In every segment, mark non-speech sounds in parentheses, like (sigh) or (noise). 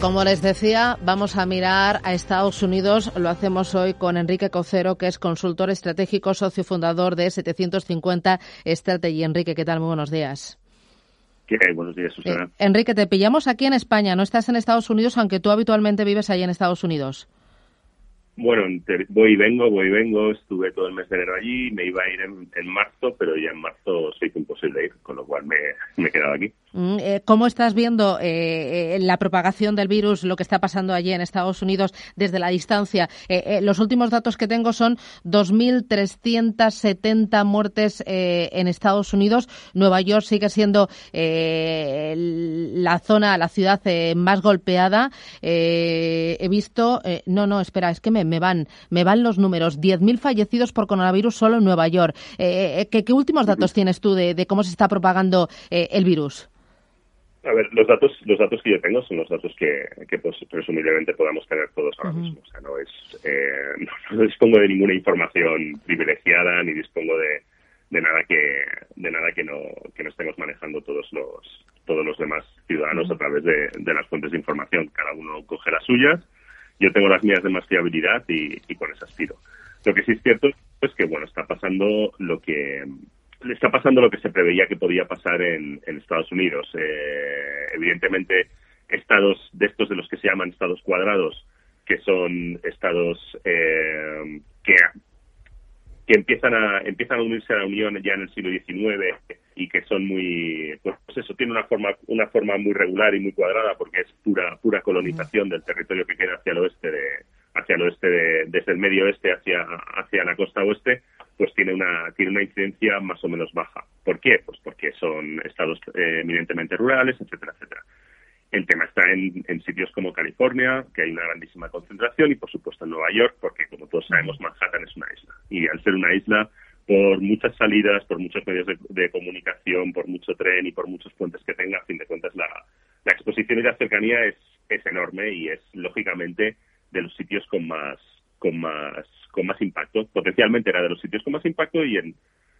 Como les decía, vamos a mirar a Estados Unidos. Lo hacemos hoy con Enrique Cocero, que es consultor estratégico, socio fundador de 750 Strategy. Enrique, ¿qué tal? Muy buenos días. ¿Qué hay? Buenos días, Susana. Eh, Enrique, te pillamos aquí en España. No estás en Estados Unidos, aunque tú habitualmente vives ahí en Estados Unidos. Bueno, voy y vengo, voy y vengo. Estuve todo el mes de enero allí. Me iba a ir en, marzo, pero ya en marzo se hizo imposible ir, con lo cual me, me he quedado aquí. Mm, eh, ¿Cómo estás viendo eh, eh, la propagación del virus, lo que está pasando allí en Estados Unidos desde la distancia? los últimos datos que tengo son 2.370 muertes en Estados Unidos. Nueva York sigue siendo la zona, la ciudad más golpeada. he visto, no, no, espera, es que me, van, me van los números. 10.000 fallecidos por coronavirus solo en Nueva York. ¿qué, últimos datos tienes tú de cómo se está propagando el virus? A ver, los datos, los datos que yo tengo son los datos que, que pues, presumiblemente podamos tener todos ahora mismo. O sea, no es, eh, (laughs) no, dispongo de ninguna información privilegiada ni dispongo de, de nada que, de nada que no, que no estemos manejando todos los, todos los demás ciudadanos a través de, de las fuentes de información. Cada uno coge las suyas. Yo tengo las mías de más fiabilidad y, y con esas tiro. Lo que sí es cierto es que, bueno, está pasando lo que, le está pasando lo que se preveía que podía pasar en, Estados Unidos. Eh, evidentemente, estados de estos de los que se llaman estados cuadrados, que son estados eh, que, empiezan a empiezan a unirse a la Unión ya en el siglo XIX y que son muy pues eso tiene una forma una forma muy regular y muy cuadrada porque es pura pura colonización del territorio que queda hacia el oeste de hacia el oeste de, desde el medio oeste hacia hacia la costa oeste pues tiene una, tiene una incidencia más o menos baja. ¿Por qué? Pues porque son estados eh, eminentemente rurales, etcétera, etcétera. El tema está en, en, sitios como California, que hay una grandísima concentración, y por supuesto en Nueva York, porque como todos sabemos, Manhattan es una isla. Y al ser una isla, por muchas salidas, por muchos medios de, comunicación, por mucho tren y por muchos puentes que tenga, a fin de cuentas, la, la exposición y la cercanía es, es enorme y es, lógicamente, de los sitios con más, con más con más impacto. Potencialmente era de los sitios con más impacto y en,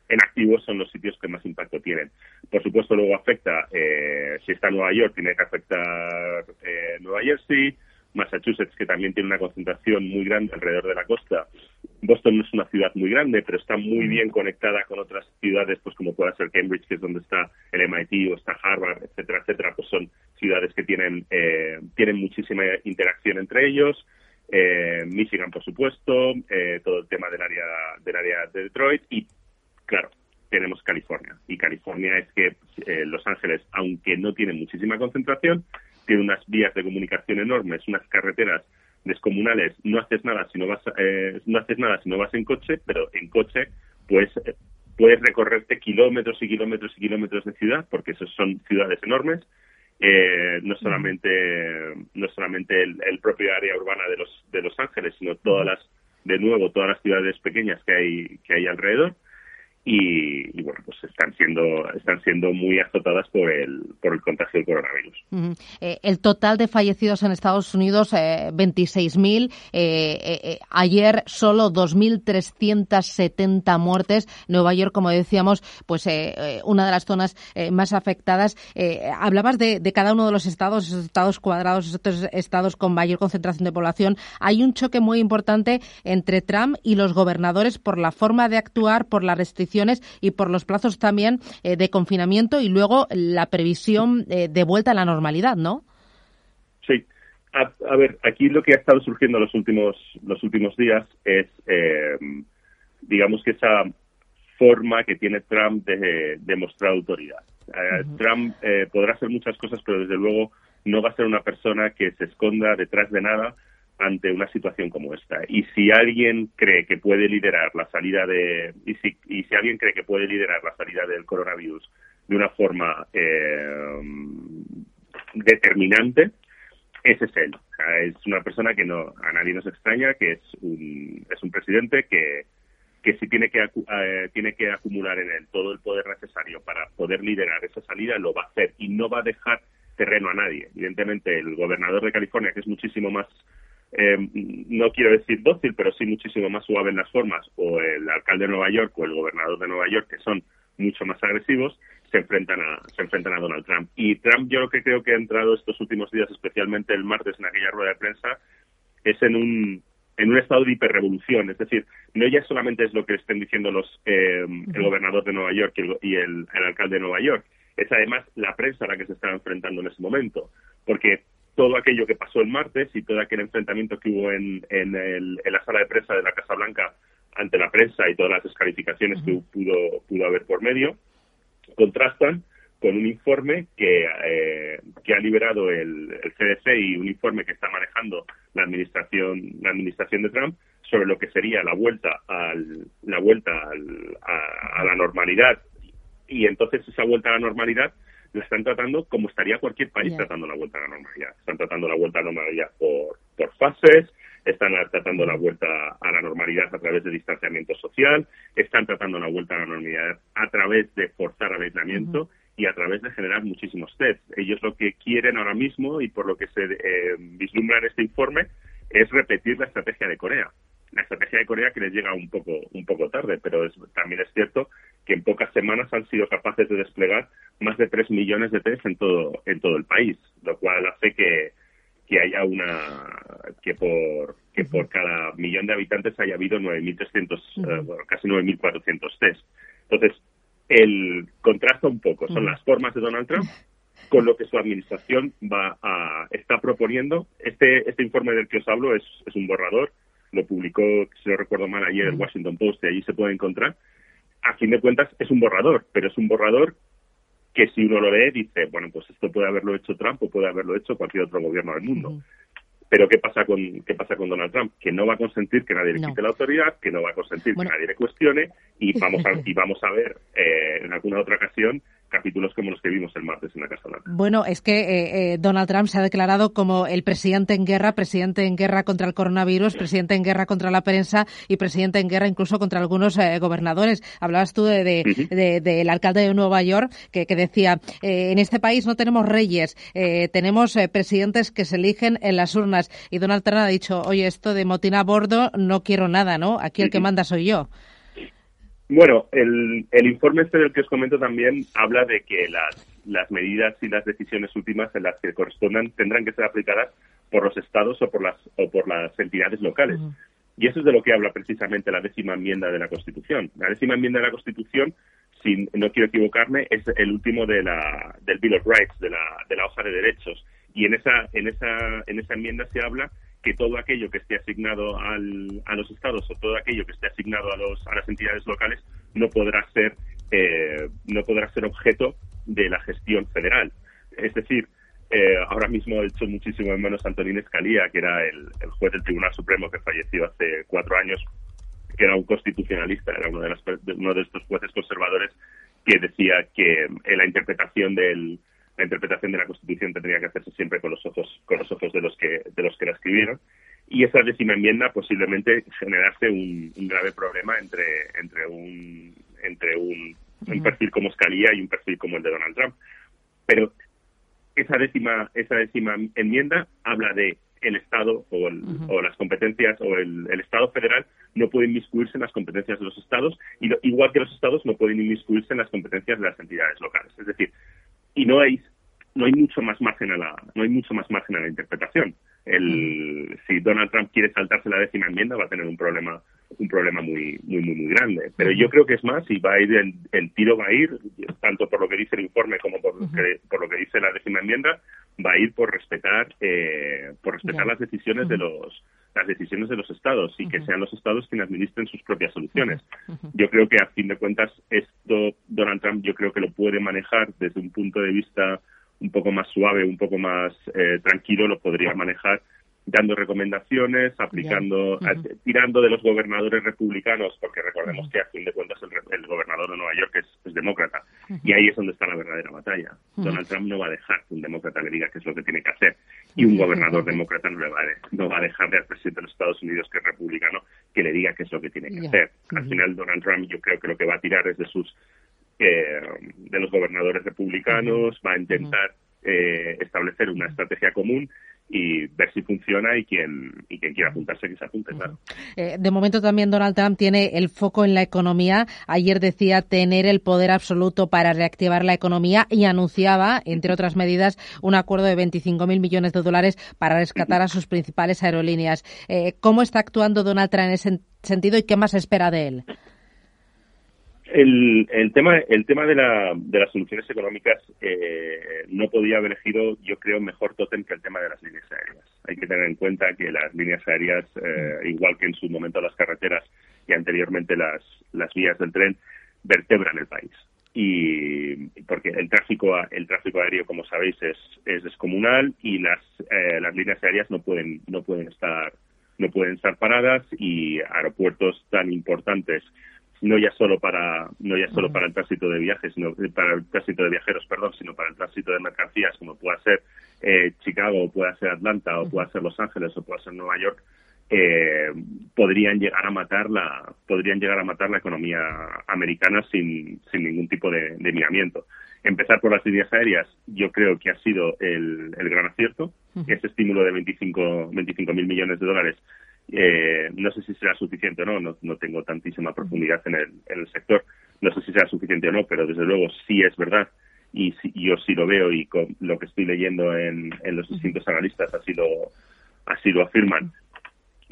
en activos son los sitios que más impacto tienen. Por supuesto, luego afecta, eh, si está Nueva York, tiene que afectar eh, Nueva Jersey, Massachusetts, que también tiene una concentración muy grande alrededor de la costa. Boston no es una ciudad muy grande, pero está muy bien conectada con otras ciudades, pues como pueda ser Cambridge, que es donde está el MIT o está Harvard, etcétera, etcétera. Pues son ciudades que tienen, eh, tienen muchísima interacción entre ellos eh, Michigan, por supuesto, eh, todo el tema del área, del área de Detroit y, claro, tenemos California. Y California es que eh, Los Ángeles, aunque no tiene muchísima concentración, tiene unas vías de comunicación enormes, unas carreteras descomunales. No haces nada si no vas, eh, no haces nada si no vas en coche, pero en coche, pues puedes recorrerte kilómetros y kilómetros y kilómetros de ciudad, porque esos son ciudades enormes eh, no solamente no solamente el, el, propio área urbana de los de Los Ángeles sino todas las de nuevo todas las ciudades pequeñas que hay que hay alrededor y, bueno pues están siendo están siendo muy azotadas por el por el contagio del coronavirus. Eh, el total de fallecidos en Estados Unidos eh, 26.000 eh, eh, ayer solo 2.370 muertes. Nueva York como decíamos pues una de las zonas más afectadas. hablabas de, de, cada uno de los estados esos estados cuadrados esos estados con mayor concentración de población. Hay un choque muy importante entre Trump y los gobernadores por la forma de actuar por la restricción y por los plazos también eh, de confinamiento y luego la previsión eh, de vuelta a la normalidad, ¿no? Sí. A, ver, aquí lo que ha estado surgiendo los últimos los últimos días es, eh, digamos que esa forma que tiene Trump de demostrar autoridad. Trump podrá hacer muchas cosas, pero desde luego no va a ser una persona que se esconda detrás de nada ante una situación como esta. Y si alguien cree que puede liderar la salida de y si, y si alguien cree que puede liderar la salida del coronavirus de una forma eh, determinante, ese es él. es una persona que no a nadie nos extraña, que es un es un presidente que que si tiene que eh, tiene que acumular en él todo el poder necesario para poder liderar esa salida lo va a hacer y no va a dejar terreno a nadie. Evidentemente el gobernador de California que es muchísimo más eh, no quiero decir dócil, pero sí muchísimo más suave en las formas, o el alcalde de Nueva York o el gobernador de Nueva York, que son mucho más agresivos, se enfrentan a se enfrentan a Donald Trump. Y Trump yo lo que creo que ha entrado estos últimos días, especialmente el martes en aquella rueda de prensa, es en un en un estado de hiperrevolución. Es decir, no ya solamente es lo que estén diciendo los eh, el gobernador de Nueva York y, el, el, alcalde de Nueva York, es además la prensa a la que se está enfrentando en ese momento. Porque todo aquello que pasó el martes y todo aquel enfrentamiento que hubo en, en, el, en la sala de prensa de la Casa Blanca ante la prensa y todas las descalificaciones que pudo, pudo haber por medio, contrastan con un informe que, eh, que ha liberado el, el, CDC y un informe que está manejando la administración la administración de Trump sobre lo que sería la vuelta al, la vuelta al, a, a, la normalidad. Y entonces esa vuelta a la normalidad la están tratando como estaría cualquier país yeah. tratando la vuelta a la normalidad están tratando la vuelta a la normalidad por, por fases están tratando la vuelta a la normalidad a través de distanciamiento social, están tratando la vuelta a la normalidad a través de forzar al aislamiento uh -huh. y a través de generar muchísimos tests. Ellos lo que quieren ahora mismo y por lo que se eh, vislumbra en este informe es repetir la estrategia de Corea. La estrategia de Corea que les llega un poco un poco tarde, pero es, también es cierto que en pocas semanas han sido capaces de desplegar más de 3 millones de tests en todo en todo el país, lo cual hace que que haya una que por que por cada millón de habitantes haya habido 9.300 uh -huh. uh, bueno, casi 9.400 test entonces el contrasta un poco son uh -huh. las formas de Donald Trump con lo que su administración va a está proponiendo este este informe del que os hablo es, es un borrador lo publicó si no recuerdo mal ayer el Washington Post y allí se puede encontrar a fin de cuentas es un borrador pero es un borrador que si uno lo lee dice, bueno, pues esto puede haberlo hecho Trump o puede haberlo hecho cualquier otro gobierno del mundo. Uh -huh. Pero ¿qué pasa con qué pasa con Donald Trump? Que no va a consentir que nadie le quite no. la autoridad, que no va a consentir bueno. que nadie le cuestione y (laughs) vamos a, y vamos a ver eh, en alguna otra ocasión capítulos como los que vimos el martes en la Casa Blanca. Bueno, es que eh, eh, Donald Trump se ha declarado como el presidente en guerra, presidente en guerra contra el coronavirus, presidente en guerra contra la prensa y presidente en guerra incluso contra algunos eh, gobernadores. Hablabas tú del de, de, de, de, alcalde de Nueva York que, que decía, eh, en este país no tenemos reyes, tenemos presidentes que se eligen en las urnas. Y Donald Trump ha dicho, oye, esto de motín a bordo no quiero nada, ¿no? Aquí el que manda soy yo. Bueno, el, el informe este del que os comento también habla de que las, las medidas y las decisiones últimas en las que correspondan tendrán que ser aplicadas por los estados o por las, o por las entidades locales. Uh -huh. Y eso es de lo que habla precisamente la décima enmienda de la Constitución. La décima enmienda de la Constitución, si no quiero equivocarme, es el último de la, del Bill of Rights, de la, de la hoja de derechos. Y en esa, en esa, en esa enmienda se habla que todo aquello que esté asignado al, a los estados o todo aquello que esté asignado a, los, a las entidades locales no podrá ser eh, no podrá ser objeto de la gestión federal. Es decir, eh, ahora mismo he hecho muchísimo en menos Antonín Escalía, que era el, el, juez del Tribunal Supremo que falleció hace cuatro años, que era un constitucionalista, era uno de, las, uno de estos jueces conservadores que decía que en la interpretación del, la interpretación de la Constitución tendría que hacerse siempre con los ojos con los ojos de los que de los que la escribieron y esa décima enmienda posiblemente generase un, un grave problema entre entre un entre un, un, perfil como Scalia y un perfil como el de Donald Trump pero esa décima esa décima enmienda habla de el Estado o, el, uh -huh. o las competencias o el, el, Estado federal no puede inmiscuirse en las competencias de los Estados y lo, igual que los Estados no pueden inmiscuirse en las competencias de las entidades locales. Es decir, y no hay no hay mucho más margen a la no hay mucho más margen a la interpretación. El si Donald Trump quiere saltarse la décima enmienda va a tener un problema un problema muy muy muy muy grande. Pero yo creo que es más y va a ir el, el tiro va a ir tanto por lo que dice el informe como por, lo que, por lo que dice la décima enmienda va a ir por respetar eh, por respetar las decisiones uh -huh. de los las decisiones de los estados y uh -huh. que sean los estados quienes administren sus propias soluciones. Uh -huh. Yo creo que a fin de cuentas esto Donald Trump yo creo que lo puede manejar desde un punto de vista un poco más suave, un poco más eh, tranquilo, lo podría manejar dando recomendaciones, aplicando, yeah. uh -huh. tirando de los gobernadores republicanos, porque recordemos que a fin de cuentas el, el, gobernador de Nueva York es, es demócrata. Y ahí es donde está la verdadera batalla. Donald Trump no va a dejar que un demócrata le diga qué es lo que tiene que hacer, y un gobernador demócrata no, le va a, no va a dejar al presidente de los Estados Unidos, que es republicano, que le diga qué es lo que tiene que yeah. hacer. Al final, Donald Trump yo creo que lo que va a tirar es de sus eh, de los gobernadores republicanos, va a intentar eh, establecer una estrategia común y ver si funciona y quien y quien quiera apuntarse que se apunte, claro. Eh, de momento también Donald Trump tiene el foco en la economía. Ayer decía tener el poder absoluto para reactivar la economía y anunciaba, entre otras medidas, un acuerdo de 25.000 millones de dólares para rescatar a sus principales aerolíneas. Eh, ¿Cómo está actuando Donald Trump en ese sentido y qué más espera de él? El, tema, el tema de, la, de las soluciones económicas eh, no podía haber elegido, yo creo, mejor tótem que el tema de las líneas aéreas. Hay que tener en cuenta que las líneas aéreas, eh, igual que en su momento las carreteras y anteriormente las, las vías del tren, vertebran el país. Y porque el tráfico, el tráfico aéreo, como sabéis, es, es descomunal y las, eh, las líneas aéreas no pueden, no pueden estar no pueden estar paradas y aeropuertos tan importantes no ya solo para no ya solo para el tránsito de viajes sino eh, para el tránsito de viajeros perdón sino para el tránsito de mercancías como pueda ser eh, Chicago o pueda ser Atlanta o pueda ser Los Ángeles o pueda ser Nueva York eh, podrían llegar a matar la podrían llegar a matar la economía americana sin, sin ningún tipo de, de miramiento. Empezar por las líneas aéreas yo creo que ha sido el, el gran acierto. Ese estímulo de 25 mil millones de dólares eh, no sé si será suficiente o no, no, tengo tantísima profundidad en el, en el sector, no sé si será suficiente o no, pero desde luego sí es verdad y yo sí lo veo y con lo que estoy leyendo en, en los distintos analistas así lo, así lo afirman.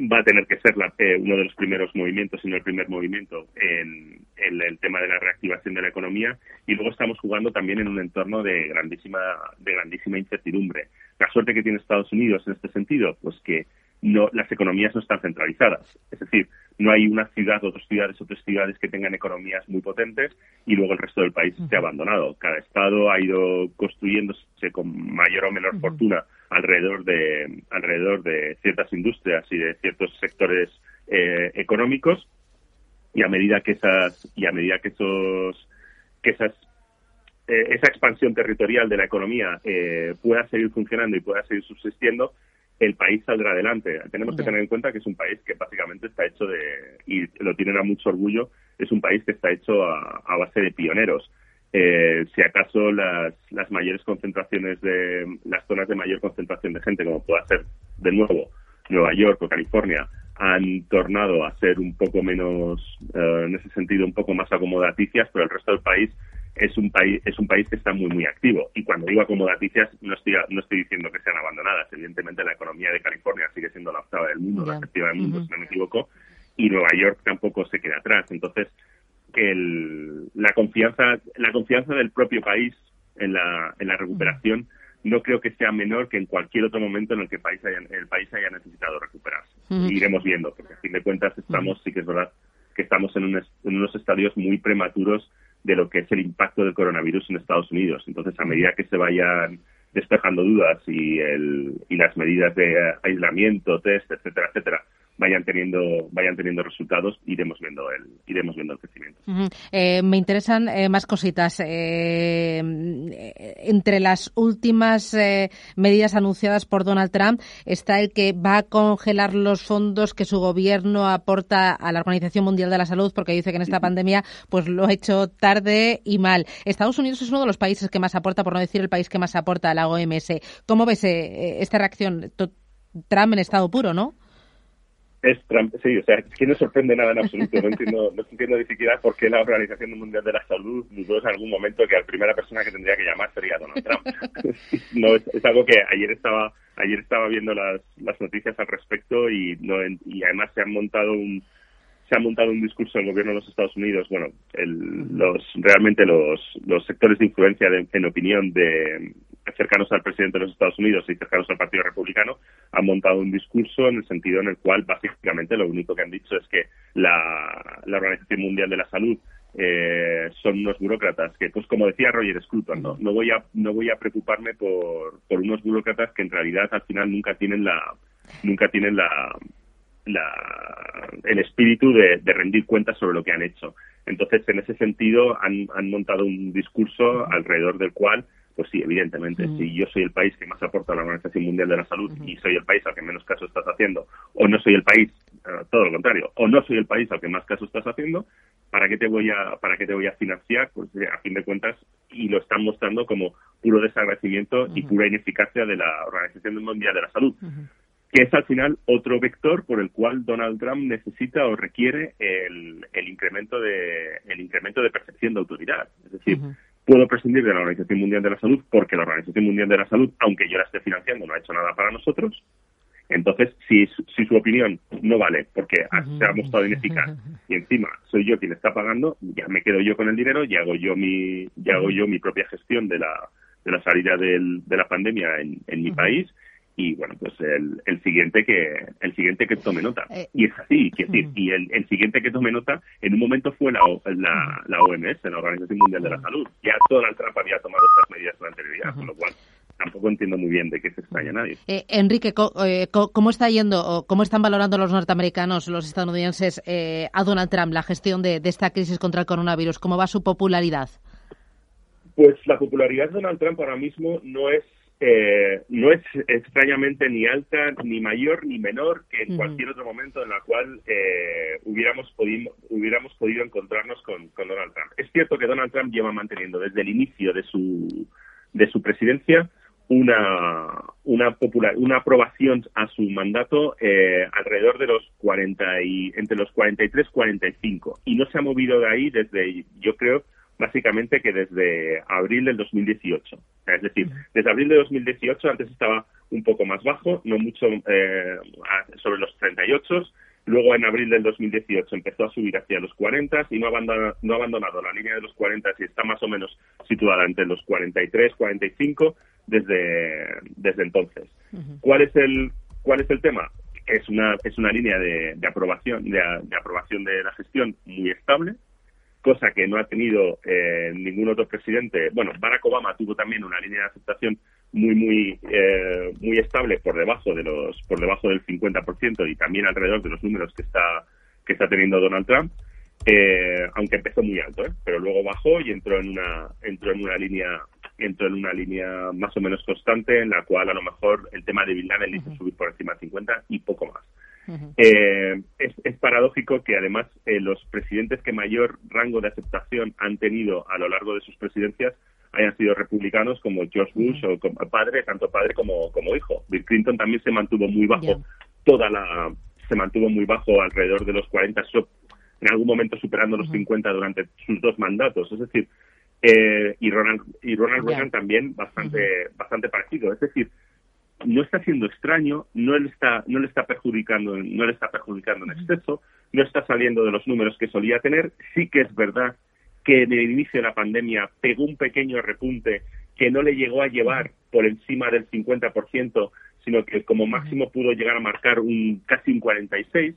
Va a tener que ser la, eh, uno de los primeros movimientos, si no el primer movimiento, en, en, el tema de la reactivación de la economía. Y luego estamos jugando también en un entorno de grandísima, de grandísima incertidumbre. La suerte que tiene Estados Unidos en este sentido, pues que no, las economías no están centralizadas. Es decir, no hay una ciudad o dos ciudades o tres ciudades que tengan economías muy potentes y luego el resto del país esté abandonado. Cada estado ha ido construyéndose con mayor o menor fortuna alrededor de, alrededor de ciertas industrias y de ciertos sectores eh, económicos y a medida que esas, y a medida que esos, que esas eh, esa expansión territorial de la economía eh, pueda seguir funcionando y pueda seguir subsistiendo, el país saldrá adelante. Tenemos que tener en cuenta que es un país que básicamente está hecho de, y lo tienen a mucho orgullo, es un país que está hecho a, base de pioneros. Eh, si acaso las, las mayores concentraciones de, las zonas de mayor concentración de gente, como pueda ser de nuevo Nueva York o California, han tornado a ser un poco menos, eh, en ese sentido, un poco más acomodaticias, pero el resto del país es un país es un país que está muy muy activo. Y cuando digo acomodaticias no estoy no estoy diciendo que sean abandonadas. Evidentemente la economía de California sigue siendo la octava del mundo la séptima del mundo si no me equivoco y Nueva York tampoco se queda atrás. Entonces el, la confianza la confianza del propio país en la en la recuperación no creo que sea menor que en cualquier otro momento en el que el país haya, el país haya necesitado recuperarse. Iremos viendo porque a fin de cuentas estamos sí que es verdad que estamos en, en unos estadios muy prematuros de lo que es el impacto del coronavirus en Estados Unidos. Entonces, a medida que se vayan despejando dudas y, el, y las medidas de aislamiento, test, etcétera, etcétera, vayan teniendo vayan teniendo resultados iremos viendo el iremos viendo el crecimiento. Eh, me interesan eh, más cositas. Eh, entre las últimas medidas anunciadas por Donald Trump está el que va a congelar los fondos que su gobierno aporta a la Organización Mundial de la Salud porque dice que en esta pandemia pues lo ha hecho tarde y mal. Estados Unidos es uno de los países que más aporta por no decir el país que más aporta a la OMS cómo ves esta reacción Trump en estado puro no es sí, o sea, es que no sorprende nada en absoluto. No entiendo, no entiendo ni siquiera por qué la Organización Mundial de la Salud dudó en algún momento que la primera persona que tendría que llamar sería Donald Trump. (laughs) no, es, algo que ayer estaba ayer estaba viendo las, las noticias al respecto y no y además se han montado un se ha montado un discurso en el gobierno de los Estados Unidos, bueno, los realmente los, los sectores de influencia en opinión de cercanos al presidente de los Estados Unidos y cercanos al Partido Republicano han montado un discurso en el sentido en el cual básicamente lo único que han dicho es que la, la Organización Mundial de la Salud eh, son unos burócratas que, pues como decía Roger Scruton, no, voy a no voy a preocuparme por, por unos burócratas que en realidad al final nunca tienen la nunca tienen la el espíritu de, rendir cuentas sobre lo que han hecho. Entonces, en ese sentido, han, montado un discurso alrededor del cual, pues sí, evidentemente, si yo soy el país que más aporta a la Organización Mundial de la Salud y soy el país al que menos caso estás haciendo, o no soy el país, eh, todo lo contrario, o no soy el país al que más caso estás haciendo, ¿para qué te voy a, para qué te voy a financiar? Pues eh, a fin de cuentas, y lo están mostrando como puro desagradecimiento y pura ineficacia de la Organización Mundial de la Salud. que es al final otro vector por el cual Donald Trump necesita o requiere el, el incremento de el incremento de percepción de autoridad. Es decir, puedo prescindir de la Organización Mundial de la Salud porque la Organización Mundial de la Salud, aunque yo la esté financiando, no ha hecho nada para nosotros. Entonces, si, si su opinión no vale porque se ha mostrado ineficaz y encima soy yo quien está pagando, ya me quedo yo con el dinero y hago yo mi, ya hago yo mi propia gestión de la, de la salida del, de la pandemia en, en mi país y bueno pues el, el siguiente que el siguiente que tome nota eh, y es así quiero decir y el, el, siguiente que tome nota en un momento fue la, la, la OMS la Organización Mundial de la Salud ya Donald Trump había tomado estas medidas con anterioridad con lo cual tampoco entiendo muy bien de qué se extraña nadie. Eh, Enrique, eh, ¿cómo está yendo o cómo están valorando los norteamericanos, los estadounidenses, eh, a Donald Trump la gestión de, de, esta crisis contra el coronavirus? ¿Cómo va su popularidad? Pues la popularidad de Donald Trump ahora mismo no es eh, no es extrañamente ni alta, ni mayor, ni menor que en cualquier otro momento en el cual eh, hubiéramos, podido, hubiéramos podido encontrarnos con, con, Donald Trump. Es cierto que Donald Trump lleva manteniendo desde el inicio de su, de su presidencia una, una, popular, una aprobación a su mandato eh, alrededor de los 40 y, entre los 43 y 45 y no se ha movido de ahí desde, yo creo, básicamente que desde abril del 2018. Es decir, desde abril de 2018 antes estaba un poco más bajo, no mucho eh, sobre los 38, Luego, en abril del 2018, empezó a subir hacia los 40 y no ha, abandonado, no ha abandonado la línea de los 40 y está más o menos situada entre los 43, 45 desde, desde entonces. ¿Cuál es el cuál es el tema? Es una es una línea de, de aprobación de, de, aprobación de la gestión muy estable, cosa que no ha tenido eh, ningún otro presidente. Bueno, Barack Obama tuvo también una línea de aceptación muy muy eh, muy estable por debajo de los por debajo del 50% y también alrededor de los números que está que está teniendo Donald Trump eh, aunque empezó muy alto ¿eh? pero luego bajó y entró en una entró en una línea entró en una línea más o menos constante en la cual a lo mejor el tema de Bill le hizo subir por encima de 50 y poco más eh, es, es, paradójico que además eh, los presidentes que mayor rango de aceptación han tenido a lo largo de sus presidencias hayan sido republicanos como George Bush o como padre, tanto padre como, como hijo. Bill Clinton también se mantuvo muy bajo, toda la se mantuvo muy bajo alrededor de los 40, en algún momento superando los 50 durante sus dos mandatos. Es decir, eh, y Ronald, y Ronald Reagan también bastante, bastante parecido. Es decir, no está siendo extraño, no le está, no le está perjudicando, no le está perjudicando en exceso, no está saliendo de los números que solía tener. Sí que es verdad que en el inicio de la pandemia pegó un pequeño repunte que no le llegó a llevar por encima del 50%, sino que como máximo pudo llegar a marcar un casi un 46,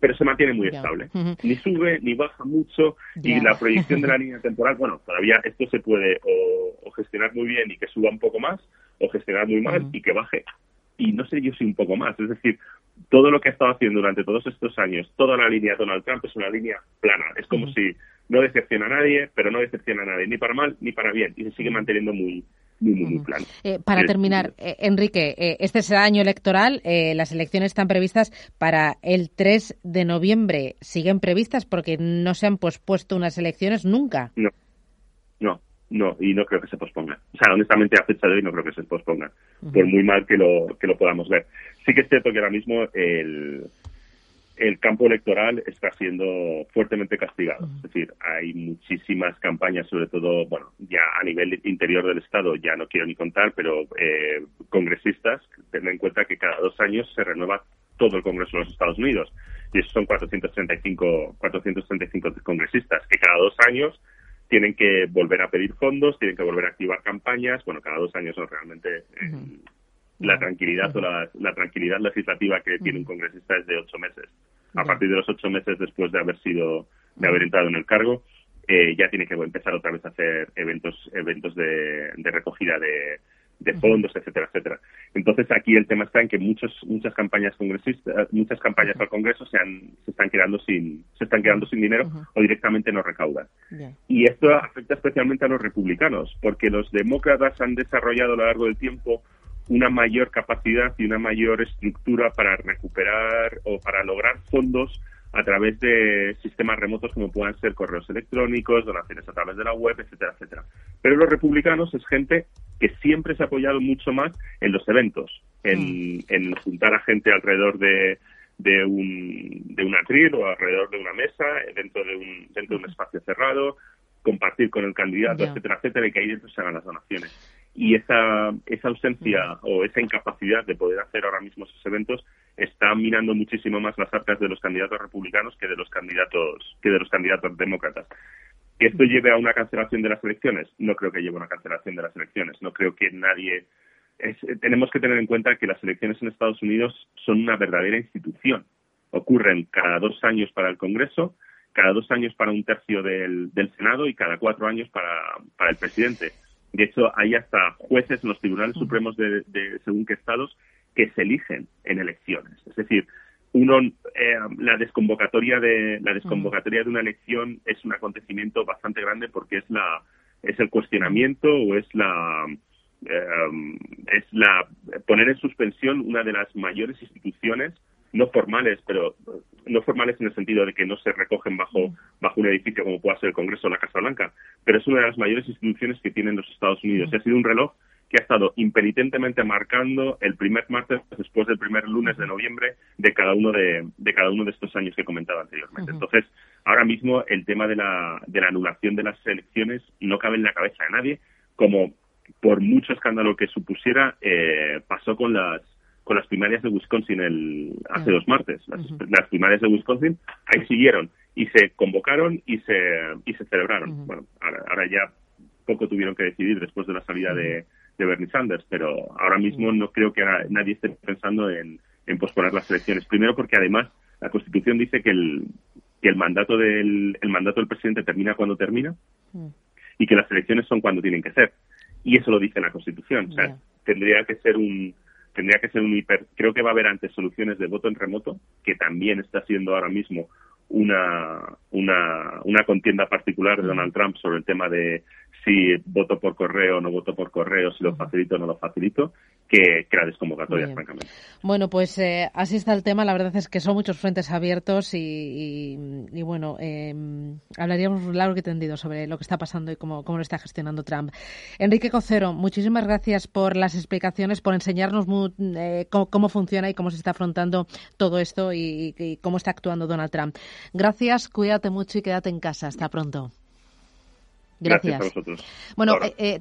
pero se mantiene muy estable. Ni sube ni baja mucho y la proyección de la (laughs) línea temporal, bueno, todavía esto se puede o, gestionar muy bien y que suba un poco más, o gestionar muy mal y que baje. Y no sé yo si un poco más. Es decir, todo lo que ha estado haciendo durante todos estos años, toda la línea de Donald Trump es una línea plana. Es como si no decepciona a nadie, pero no decepciona a nadie, ni para mal ni para bien. Y se sigue manteniendo muy, muy, muy, plano. Eh, para terminar, eh, Enrique, eh, este será año electoral. las elecciones están previstas para el 3 de noviembre. ¿Siguen previstas porque no se han pospuesto unas elecciones nunca? No, no, y no creo que se posponga. O sea, honestamente, a fecha de hoy no creo que se posponga, por muy mal que lo, que lo podamos ver. Sí que es cierto que ahora mismo el, el campo electoral está siendo fuertemente castigado. Es decir, hay muchísimas campañas, sobre todo, bueno, ya a nivel interior del Estado, ya no quiero ni contar, pero eh, congresistas, ten en cuenta que cada dos años se renueva todo el Congreso de los Estados Unidos. Y esos son 435, 435 congresistas que cada dos años tienen que volver a pedir fondos, tienen que volver a activar campañas. Bueno, cada dos años son realmente eh, la tranquilidad o la, tranquilidad legislativa que tiene un congresista es de ocho meses. A partir de los ocho meses después de haber sido, de haber entrado en el cargo, eh, ya tiene que empezar otra vez a hacer eventos, eventos de recogida de, de fondos, etcétera, etcétera. Entonces aquí el tema está en que muchos, muchas campañas congresistas, muchas campañas al Congreso se, han, se están quedando sin, se están quedando sin dinero o directamente no recaudan. Y esto afecta especialmente a los republicanos, porque los demócratas han desarrollado a lo largo del tiempo una mayor capacidad y una mayor estructura para recuperar o para lograr fondos a través de sistemas remotos como puedan ser correos electrónicos, donaciones a través de la web, etcétera, etcétera. Pero los republicanos es gente que siempre se ha apoyado mucho más en los eventos, en, mm. juntar a gente alrededor de, de un, de un atril o alrededor de una mesa, dentro de un, dentro de un espacio cerrado, compartir con el candidato, etcétera, etcétera, y que ahí dentro se hagan las donaciones. Y esa, esa ausencia o esa incapacidad de poder hacer ahora mismo esos eventos está minando muchísimo más las arcas de los candidatos republicanos que de los candidatos que de los candidatos demócratas. ¿Que esto lleve a una cancelación de las elecciones? No creo que lleve a una cancelación de las elecciones. No creo que nadie. tenemos que tener en cuenta que las elecciones en Estados Unidos son una verdadera institución. Ocurren cada dos años para el Congreso, cada dos años para un tercio del, Senado y cada cuatro años para, para el presidente. De hecho, hay hasta jueces en los tribunales supremos de, de según qué estados que se eligen en elecciones. Es decir, uno, eh, la desconvocatoria de la desconvocatoria de una elección es un acontecimiento bastante grande porque es la es el cuestionamiento o es la eh, es la poner en suspensión una de las mayores instituciones no formales pero no formales en el sentido de que no se recogen bajo bajo un edificio como pueda ser el Congreso o la Casa Blanca pero es una de las mayores instituciones que tienen los Estados Unidos. Y ha sido un reloj que ha estado impenitentemente marcando el primer martes después del primer lunes de noviembre de cada uno de, cada uno de estos años que comentaba anteriormente. Entonces, ahora mismo el tema de la, de la anulación de las elecciones no cabe en la cabeza de nadie, como por mucho escándalo que supusiera, eh, pasó con las con las primarias de Wisconsin el, hace dos martes. Las, primarias de Wisconsin ahí siguieron y se convocaron y se y se celebraron. Bueno, ahora, ya poco tuvieron que decidir después de la salida de, de Bernie Sanders, pero ahora mismo no creo que nadie esté pensando en, posponer las elecciones. Primero porque además la Constitución dice que el, que el mandato del el mandato del presidente termina cuando termina mm. y que las elecciones son cuando tienen que ser. Y eso lo dice la Constitución. O sea, tendría que ser un tendría que ser un hiper. Creo que va a haber antes soluciones de voto en remoto, que también está siendo ahora mismo una, una, una contienda particular de mm. Donald Trump sobre el tema de si voto por correo o no voto por correo, si lo facilito o no lo facilito, que, que la desconvocatoria, francamente. Bueno, pues eh, así está el tema. La verdad es que son muchos frentes abiertos y, y, bueno, eh, hablaríamos largo y tendido sobre lo que está pasando y cómo, cómo lo está gestionando Trump. Enrique Cocero, muchísimas gracias por las explicaciones, por enseñarnos eh, cómo, funciona y cómo se está afrontando todo esto y, y cómo está actuando Donald Trump. Gracias, cuídate mucho y quédate en casa. Hasta pronto. Gracias. a vosotros. Bueno, eh,